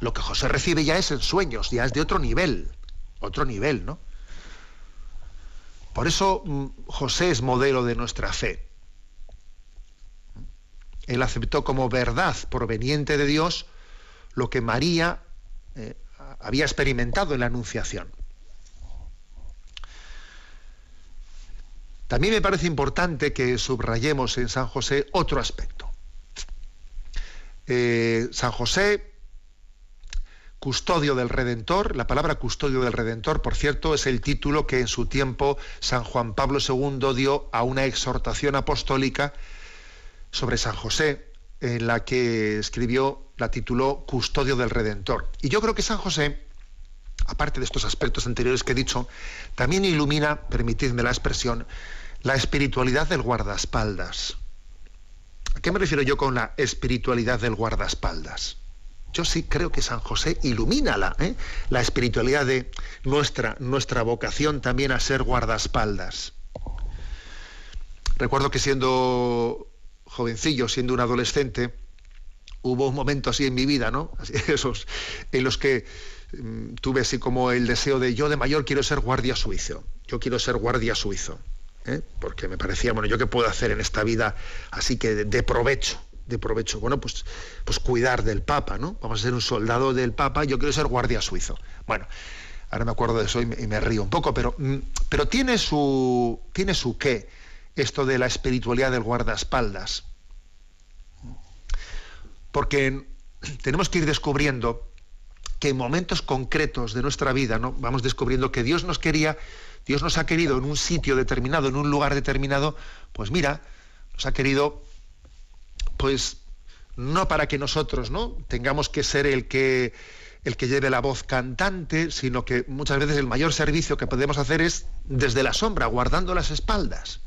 Lo que José recibe ya es en sueños, ya es de otro nivel, otro nivel, ¿no? Por eso mm, José es modelo de nuestra fe. Él aceptó como verdad proveniente de Dios lo que María eh, había experimentado en la Anunciación. También me parece importante que subrayemos en San José otro aspecto. Eh, San José custodio del Redentor. La palabra custodio del Redentor, por cierto, es el título que en su tiempo San Juan Pablo II dio a una exhortación apostólica sobre San José, en la que escribió, la tituló Custodio del Redentor. Y yo creo que San José, aparte de estos aspectos anteriores que he dicho, también ilumina, permitidme la expresión, la espiritualidad del guardaespaldas. ¿A qué me refiero yo con la espiritualidad del guardaespaldas? yo sí creo que San José ilumina la, ¿eh? la espiritualidad de nuestra, nuestra vocación también a ser guardaespaldas. Recuerdo que siendo jovencillo, siendo un adolescente, hubo un momento así en mi vida, ¿no? (laughs) esos en los que mm, tuve así como el deseo de yo de mayor quiero ser guardia suizo. Yo quiero ser guardia suizo. ¿Eh? Porque me parecía, bueno, ¿yo qué puedo hacer en esta vida así que de provecho? de provecho. Bueno, pues, pues cuidar del Papa, ¿no? Vamos a ser un soldado del Papa, yo quiero ser guardia suizo. Bueno, ahora me acuerdo de eso y me, río un poco, pero, mm, pero tiene, su, tiene su qué esto de la espiritualidad del guardaespaldas. Porque tenemos que ir descubriendo que en momentos concretos de nuestra vida, ¿no? Vamos descubriendo que Dios nos quería, Dios nos ha querido en un sitio determinado, en un lugar determinado, pues mira, nos ha querido pues no para que nosotros ¿no? tengamos que ser el que, el que lleve la voz cantante, sino que muchas veces el mayor servicio que podemos hacer es desde la sombra, guardando las espaldas.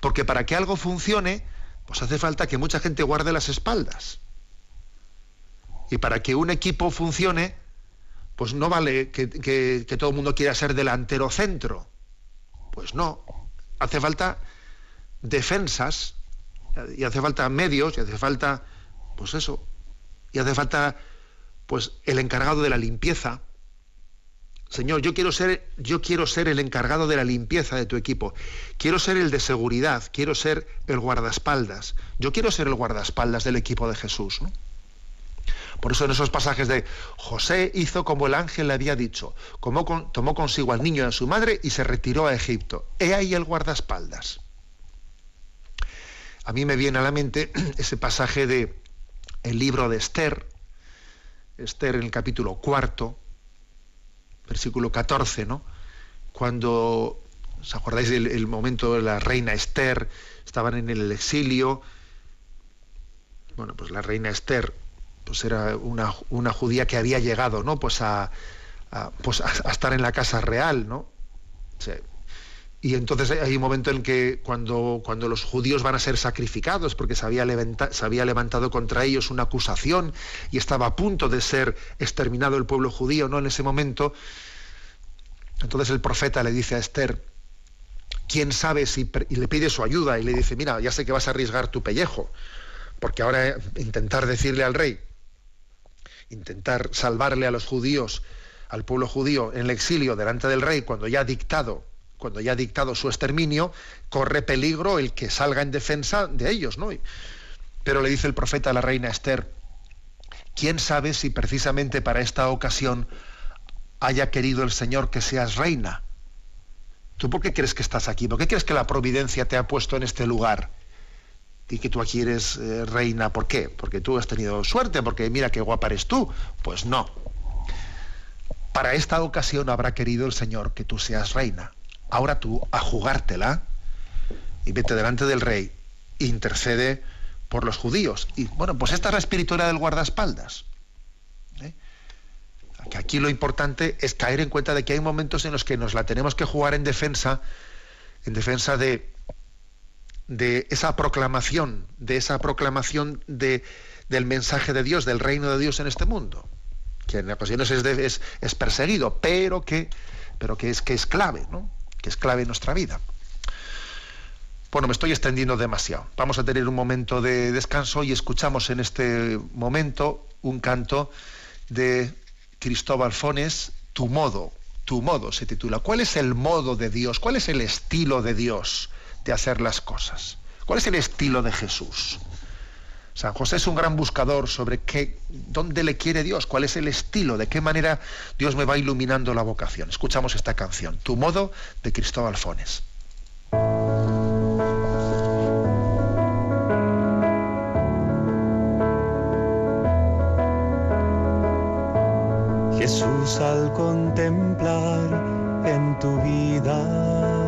Porque para que algo funcione, pues hace falta que mucha gente guarde las espaldas. Y para que un equipo funcione, pues no vale que, que todo el mundo quiera ser delantero centro. Pues no. Hace falta defensas y hace falta medios, y hace falta, pues eso, y hace falta, pues, el encargado de la limpieza. Señor, yo quiero ser, yo quiero ser el encargado de la limpieza de tu equipo. Quiero ser el de seguridad, quiero ser el guardaespaldas. Yo quiero ser el guardaespaldas del equipo de Jesús. Por eso en esos pasajes de José hizo como el ángel le había dicho, tomó consigo al niño y a su madre y se retiró a Egipto. He ahí el guardaespaldas a mí me viene a la mente (clears throat) ese pasaje de el libro de Esther, Esther en el capítulo cuarto, versículo 14, ¿no? Cuando, ¿os acordáis del momento de la reina Esther? Estaban en el exilio. Bueno, pues la reina Esther, pues era una, judía que había llegado, ¿no? Pues a, pues a, estar en la casa real, ¿no? Y entonces hay un momento en que cuando, cuando los judíos van a ser sacrificados, porque se había, se había, levantado contra ellos una acusación y estaba a punto de ser exterminado el pueblo judío, ¿no? En ese momento, entonces el profeta le dice a Esther, ¿quién sabe si... y le pide su ayuda y le dice, mira, ya sé que vas a arriesgar tu pellejo, porque ahora intentar decirle al rey intentar salvarle a los judíos, al pueblo judío en el exilio delante del rey cuando ya ha dictado, cuando ya ha dictado su exterminio, corre peligro el que salga en defensa de ellos, ¿no? Pero le dice el profeta a la reina Esther, ¿quién sabe si precisamente para esta ocasión haya querido el Señor que seas reina? ¿Tú por qué crees que estás aquí? ¿Por qué crees que la providencia te ha puesto en este lugar? Y que tú aquí eres eh, reina. ¿Por qué? Porque tú has tenido suerte, porque mira qué guapa eres tú. Pues no. Para esta ocasión habrá querido el Señor que tú seas reina. Ahora tú a jugártela y vete delante del rey, intercede por los judíos. Y bueno, pues esta es la espiritualidad del guardaespaldas. ¿eh? Aquí lo importante es caer en cuenta de que hay momentos en los que nos la tenemos que jugar en defensa, en defensa de, de esa proclamación, de esa proclamación de, del mensaje de Dios, del reino de Dios en este mundo, que en ocasiones es, es, perseguido, pero que, pero que es que es clave, ¿no? que es clave en nuestra vida. Bueno, me estoy extendiendo demasiado. Vamos a tener un momento de descanso y escuchamos en este momento un canto de Cristóbal Fones, Tu modo, tu modo se titula. ¿Cuál es el modo de Dios? ¿Cuál es el estilo de Dios de hacer las cosas? ¿Cuál es el estilo de Jesús? San José es un gran buscador sobre qué, dónde le quiere Dios, cuál es el estilo, de qué manera Dios me va iluminando la vocación. Escuchamos esta canción, Tu modo de Cristóbal Fones. Jesús al contemplar en tu vida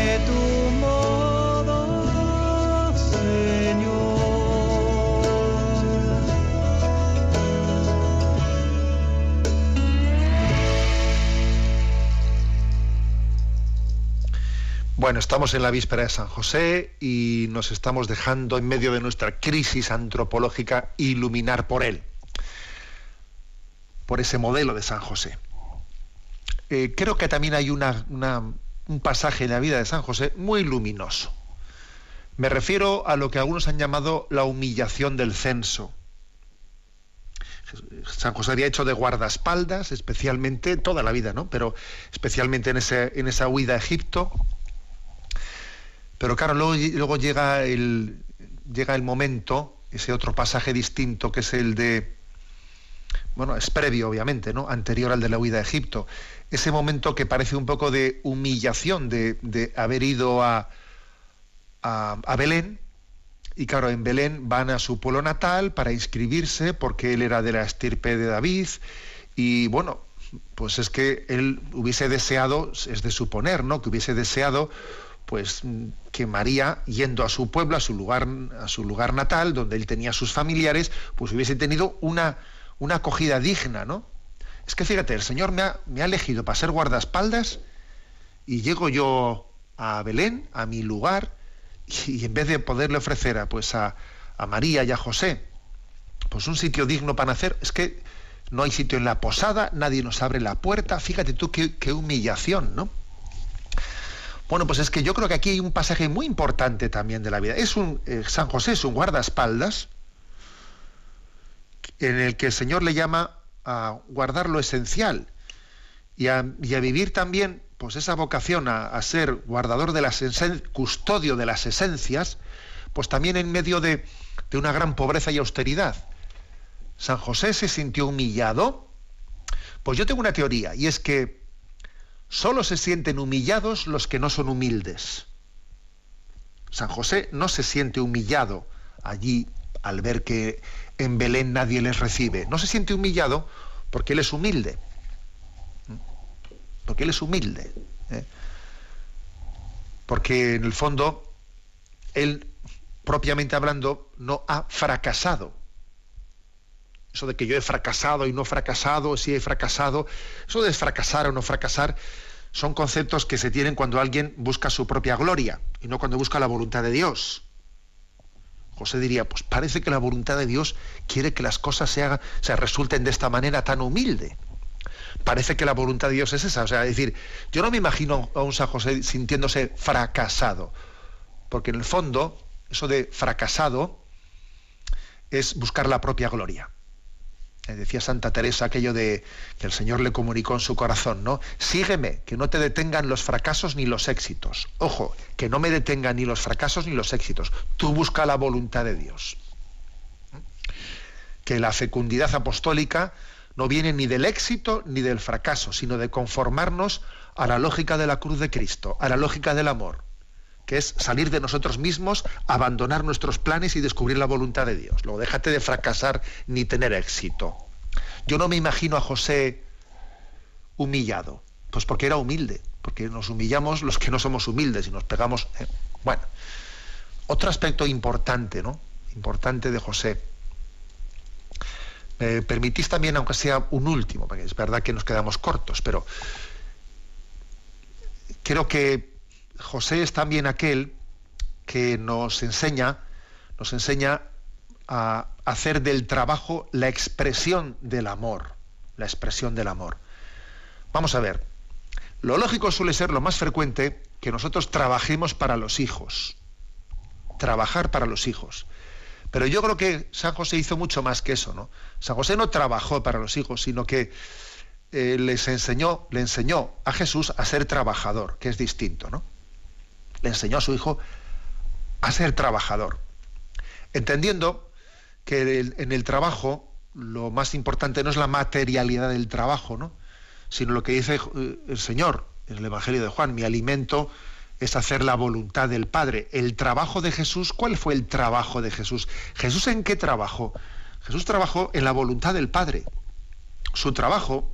Bueno, estamos en la víspera de San José y nos estamos dejando en medio de nuestra crisis antropológica iluminar por él, por ese modelo de San José. Eh, creo que también hay un pasaje en la vida de San José muy luminoso. Me refiero a lo que algunos han llamado la humillación del censo. San José había hecho de guardaespaldas, especialmente toda la vida, ¿no? Pero especialmente en esa huida a Egipto. Pero claro, luego, llega, el, llega el momento, ese otro pasaje distinto, que es el de, bueno, es previo obviamente, ¿no? Anterior al de la huida a Egipto. Ese momento que parece un poco de humillación de, de haber ido a, a, a Belén, y claro, en Belén van a su pueblo natal para inscribirse porque él era de la estirpe de David y bueno, pues es que él hubiese deseado, es de suponer, ¿no? Que hubiese deseado pues que María yendo a su pueblo, a su lugar a su lugar natal, donde él tenía sus familiares, pues hubiese tenido una una acogida digna, ¿no? Es que fíjate, el Señor me ha, me ha elegido para ser guardaespaldas y llego yo a Belén, a mi lugar, y en vez de poderle ofrecer a, pues a, a María y a José pues un sitio digno para nacer, es que no hay sitio en la posada, nadie nos abre la puerta, fíjate tú qué, qué humillación, ¿no? Bueno, pues es que yo creo que aquí hay un pasaje muy importante también de la vida. Es un eh, San José es un guardaespaldas en el que el Señor le llama a guardar lo esencial y a, vivir también pues esa vocación a, ser guardador de las custodio de las esencias, pues también en medio de, de una gran pobreza y austeridad. San José se sintió humillado. Pues yo tengo una teoría, y es que solo se sienten humillados los que no son humildes. San José no se siente humillado allí al ver que en Belén nadie les recibe. No se siente humillado porque él es humilde. Porque él es humilde. ¿eh? Porque en el fondo, él, propiamente hablando, no ha fracasado. Eso de que yo he fracasado y no fracasado, si he fracasado, eso de fracasar o no fracasar, son conceptos que se tienen cuando alguien busca su propia gloria y no cuando busca la voluntad de Dios. José diría, pues parece que la voluntad de Dios quiere que las cosas se, hagan, se resulten de esta manera tan humilde. Parece que la voluntad de Dios es esa. O sea, es decir, yo no me imagino a un San José sintiéndose fracasado, porque en el fondo, eso de fracasado es buscar la propia gloria. Eh, Decía Santa Teresa aquello de que el Señor le comunicó en su corazón, ¿no? Sígueme, que no te detengan los fracasos ni los éxitos. Ojo, que no me detengan ni los fracasos ni los éxitos. Tú busca la voluntad de Dios. Que la fecundidad apostólica no viene ni del éxito ni del fracaso, sino de conformarnos a la lógica de la cruz de Cristo, a la lógica del amor, que es salir de nosotros mismos, abandonar nuestros planes y descubrir la voluntad de Dios. Luego, déjate de fracasar ni tener éxito. Yo no me imagino a José humillado, pues porque era humilde, porque nos humillamos los que no somos humildes y nos pegamos. eh, Bueno, otro aspecto importante, ¿no? Importante de José. Me permitís también, aunque sea un último, porque es verdad que nos quedamos cortos, pero creo que José es también aquel que nos enseña, nos enseña a hacer del trabajo la expresión del amor, la expresión del amor. Vamos a ver, lo lógico suele ser lo más frecuente que nosotros trabajemos para los hijos, trabajar para los hijos. Pero yo creo que San José hizo mucho más que eso, ¿no? San José no trabajó para los hijos, sino que eh, les enseñó, le enseñó a Jesús a ser trabajador, que es distinto, ¿no? Le enseñó a su hijo a ser trabajador, entendiendo que en el trabajo lo más importante no es la materialidad del trabajo, ¿no? sino lo que dice eh, el Señor en el Evangelio de Juan, mi alimento es hacer la voluntad del Padre. El trabajo de Jesús, ¿cuál fue el trabajo de Jesús? ¿Jesús en qué trabajó? Jesús trabajó en la voluntad del Padre. Su trabajo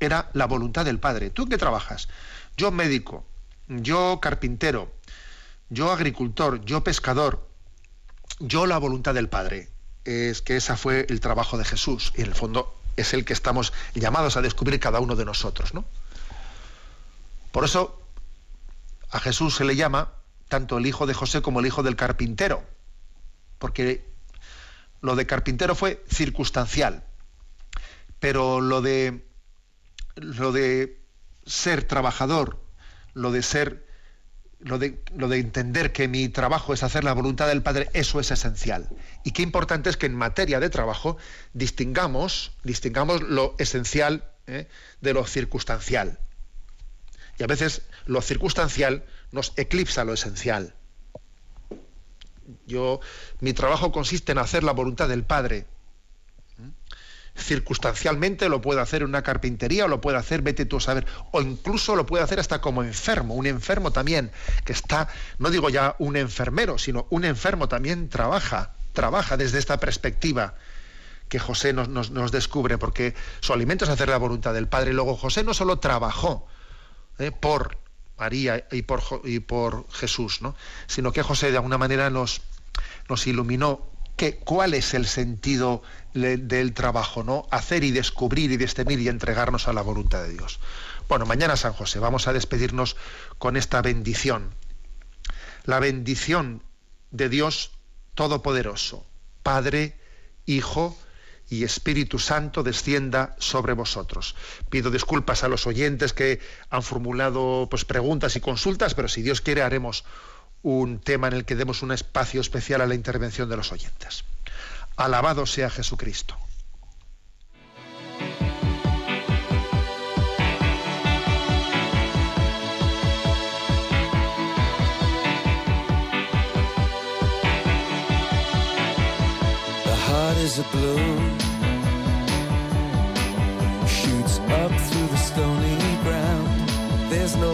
era la voluntad del Padre. ¿Tú en qué trabajas? Yo médico, yo carpintero, yo agricultor, yo pescador, yo la voluntad del Padre es que ese fue el trabajo de Jesús y en el fondo es el que estamos llamados a descubrir cada uno de nosotros, ¿no? Por eso a Jesús se le llama tanto el hijo de José como el hijo del carpintero, porque lo de carpintero fue circunstancial, pero lo de lo de ser trabajador, lo de ser lo de, lo de, entender que mi trabajo es hacer la voluntad del Padre, eso es esencial. Y qué importante es que en materia de trabajo distingamos, distingamos lo esencial ¿eh? de lo circunstancial. Y a veces lo circunstancial nos eclipsa lo esencial. Yo, mi trabajo consiste en hacer la voluntad del Padre circunstancialmente lo puede hacer en una carpintería o lo puede hacer, vete tú a saber, o incluso lo puede hacer hasta como enfermo, un enfermo también, que está, no digo ya un enfermero, sino un enfermo también trabaja, trabaja desde esta perspectiva que José nos, nos, descubre, porque su alimento es hacer la voluntad del Padre. Y luego José no solo trabajó eh, por María y por, y por Jesús, ¿no? sino que José de alguna manera nos, nos iluminó que, cuál es el sentido del trabajo, ¿no? Hacer y descubrir y discernir y entregarnos a la voluntad de Dios. Bueno, mañana San José, vamos a despedirnos con esta bendición. La bendición de Dios Todopoderoso, Padre, Hijo y Espíritu Santo descienda sobre vosotros. Pido disculpas a los oyentes que han formulado pues, preguntas y consultas, pero si Dios quiere haremos un tema en el que demos un espacio especial a la intervención de los oyentes. Alabado sea Jesucristo. Is a bloom, shoots up through the stony ground. There's no